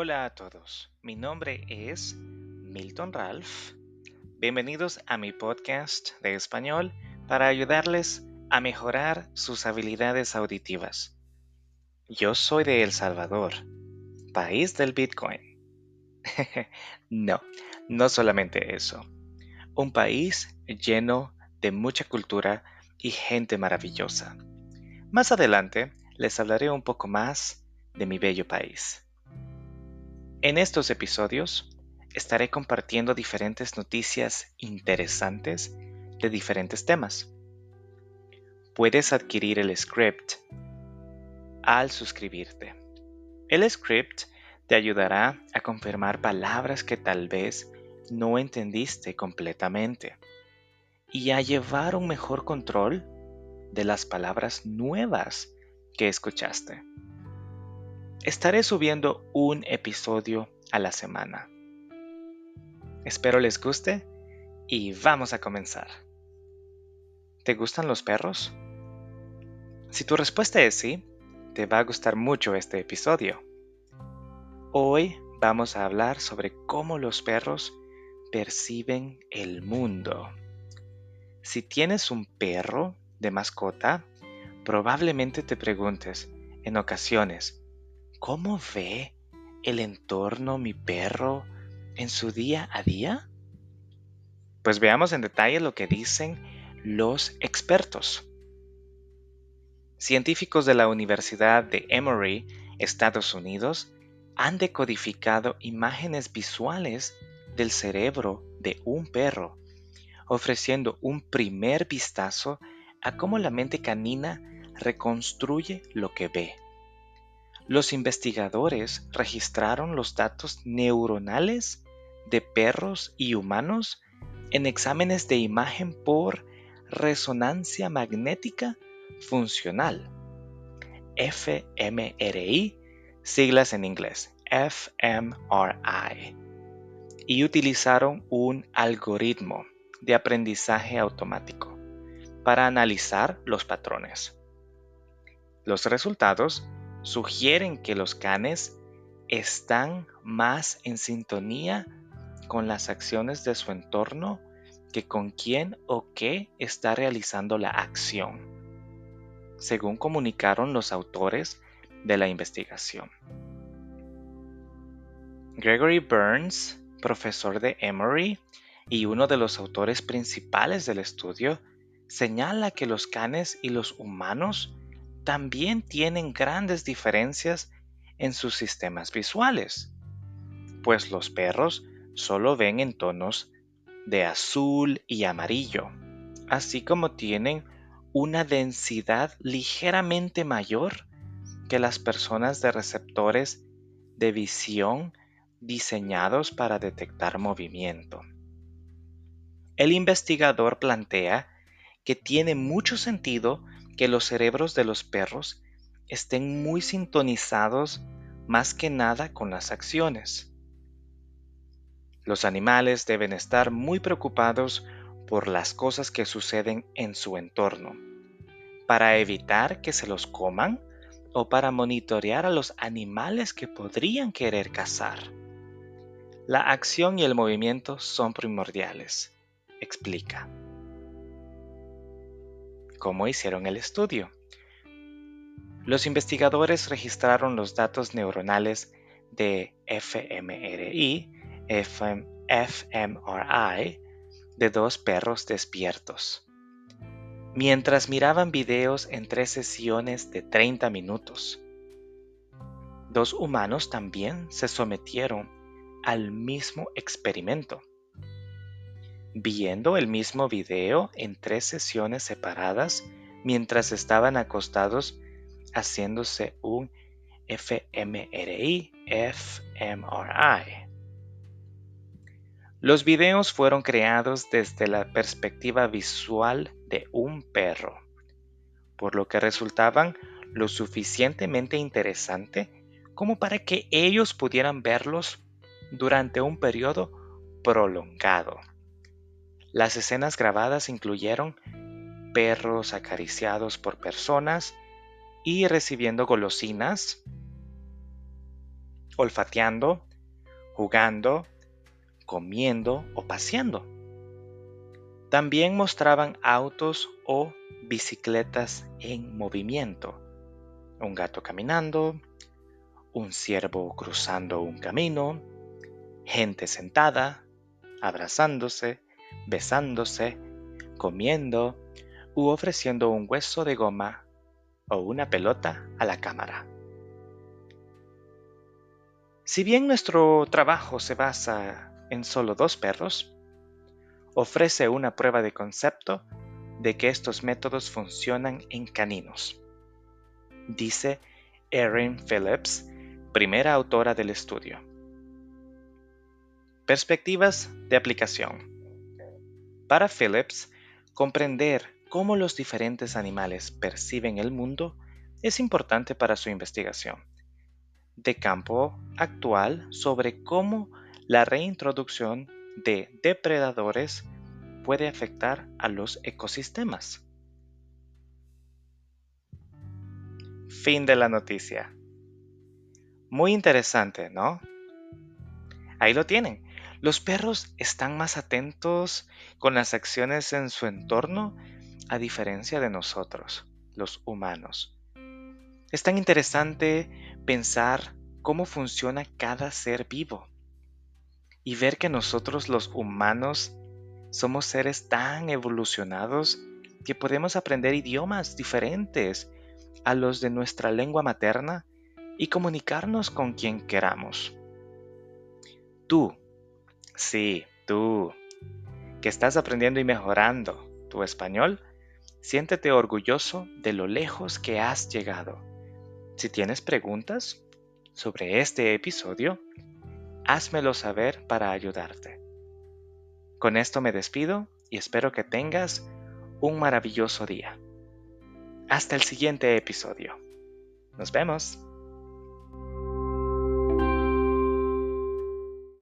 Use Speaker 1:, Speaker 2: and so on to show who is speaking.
Speaker 1: Hola a todos, mi nombre es Milton Ralph. Bienvenidos a mi podcast de español para ayudarles a mejorar sus habilidades auditivas. Yo soy de El Salvador, país del Bitcoin. no, no solamente eso. Un país lleno de mucha cultura y gente maravillosa. Más adelante les hablaré un poco más de mi bello país. En estos episodios estaré compartiendo diferentes noticias interesantes de diferentes temas. Puedes adquirir el script al suscribirte. El script te ayudará a confirmar palabras que tal vez no entendiste completamente y a llevar un mejor control de las palabras nuevas que escuchaste. Estaré subiendo un episodio a la semana. Espero les guste y vamos a comenzar. ¿Te gustan los perros? Si tu respuesta es sí, te va a gustar mucho este episodio. Hoy vamos a hablar sobre cómo los perros perciben el mundo. Si tienes un perro de mascota, probablemente te preguntes en ocasiones, ¿Cómo ve el entorno mi perro en su día a día? Pues veamos en detalle lo que dicen los expertos. Científicos de la Universidad de Emory, Estados Unidos, han decodificado imágenes visuales del cerebro de un perro, ofreciendo un primer vistazo a cómo la mente canina reconstruye lo que ve. Los investigadores registraron los datos neuronales de perros y humanos en exámenes de imagen por resonancia magnética funcional, fMRI, siglas en inglés, fMRI, y utilizaron un algoritmo de aprendizaje automático para analizar los patrones. Los resultados sugieren que los canes están más en sintonía con las acciones de su entorno que con quién o qué está realizando la acción, según comunicaron los autores de la investigación. Gregory Burns, profesor de Emory y uno de los autores principales del estudio, señala que los canes y los humanos también tienen grandes diferencias en sus sistemas visuales, pues los perros solo ven en tonos de azul y amarillo, así como tienen una densidad ligeramente mayor que las personas de receptores de visión diseñados para detectar movimiento. El investigador plantea que tiene mucho sentido que los cerebros de los perros estén muy sintonizados más que nada con las acciones. Los animales deben estar muy preocupados por las cosas que suceden en su entorno, para evitar que se los coman o para monitorear a los animales que podrían querer cazar. La acción y el movimiento son primordiales, explica cómo hicieron el estudio. Los investigadores registraron los datos neuronales de fMRI, fMRI de dos perros despiertos, mientras miraban videos en tres sesiones de 30 minutos. Dos humanos también se sometieron al mismo experimento viendo el mismo video en tres sesiones separadas mientras estaban acostados haciéndose un fMRI, fMRI. Los videos fueron creados desde la perspectiva visual de un perro, por lo que resultaban lo suficientemente interesante como para que ellos pudieran verlos durante un periodo prolongado. Las escenas grabadas incluyeron perros acariciados por personas y recibiendo golosinas olfateando, jugando, comiendo o paseando. También mostraban autos o bicicletas en movimiento, un gato caminando, un ciervo cruzando un camino, gente sentada, abrazándose, besándose, comiendo u ofreciendo un hueso de goma o una pelota a la cámara. Si bien nuestro trabajo se basa en solo dos perros, ofrece una prueba de concepto de que estos métodos funcionan en caninos, dice Erin Phillips, primera autora del estudio. Perspectivas de aplicación. Para Phillips, comprender cómo los diferentes animales perciben el mundo es importante para su investigación de campo actual sobre cómo la reintroducción de depredadores puede afectar a los ecosistemas. Fin de la noticia. Muy interesante, ¿no? Ahí lo tienen. Los perros están más atentos con las acciones en su entorno a diferencia de nosotros, los humanos. Es tan interesante pensar cómo funciona cada ser vivo y ver que nosotros los humanos somos seres tan evolucionados que podemos aprender idiomas diferentes a los de nuestra lengua materna y comunicarnos con quien queramos. Tú, sí, tú, que estás aprendiendo y mejorando tu español, siéntete orgulloso de lo lejos que has llegado si tienes preguntas sobre este episodio, házmelo saber para ayudarte. Con esto me despido y espero que tengas un maravilloso día. Hasta el siguiente episodio. Nos vemos.